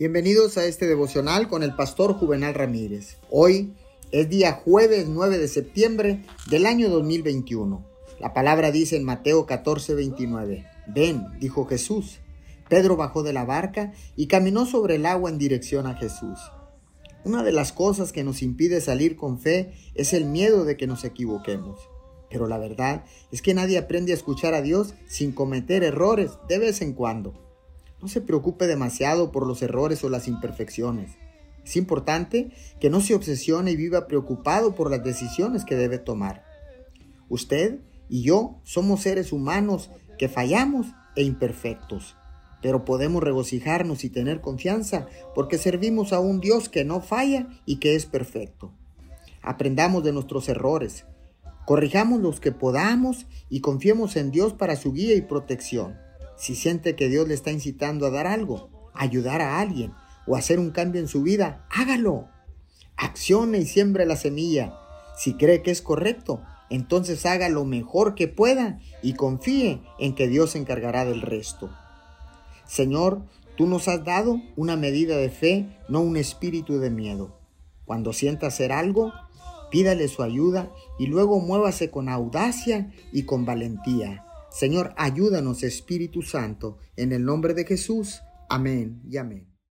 Bienvenidos a este devocional con el pastor Juvenal Ramírez. Hoy es día jueves 9 de septiembre del año 2021. La palabra dice en Mateo 14, 29. Ven, dijo Jesús. Pedro bajó de la barca y caminó sobre el agua en dirección a Jesús. Una de las cosas que nos impide salir con fe es el miedo de que nos equivoquemos. Pero la verdad es que nadie aprende a escuchar a Dios sin cometer errores de vez en cuando. No se preocupe demasiado por los errores o las imperfecciones. Es importante que no se obsesione y viva preocupado por las decisiones que debe tomar. Usted y yo somos seres humanos que fallamos e imperfectos, pero podemos regocijarnos y tener confianza porque servimos a un Dios que no falla y que es perfecto. Aprendamos de nuestros errores, corrijamos los que podamos y confiemos en Dios para su guía y protección. Si siente que Dios le está incitando a dar algo, ayudar a alguien o hacer un cambio en su vida, hágalo. Accione y siembre la semilla. Si cree que es correcto, entonces haga lo mejor que pueda y confíe en que Dios se encargará del resto. Señor, tú nos has dado una medida de fe, no un espíritu de miedo. Cuando sienta hacer algo, pídale su ayuda y luego muévase con audacia y con valentía Señor, ayúdanos Espíritu Santo, en el nombre de Jesús. Amén y amén.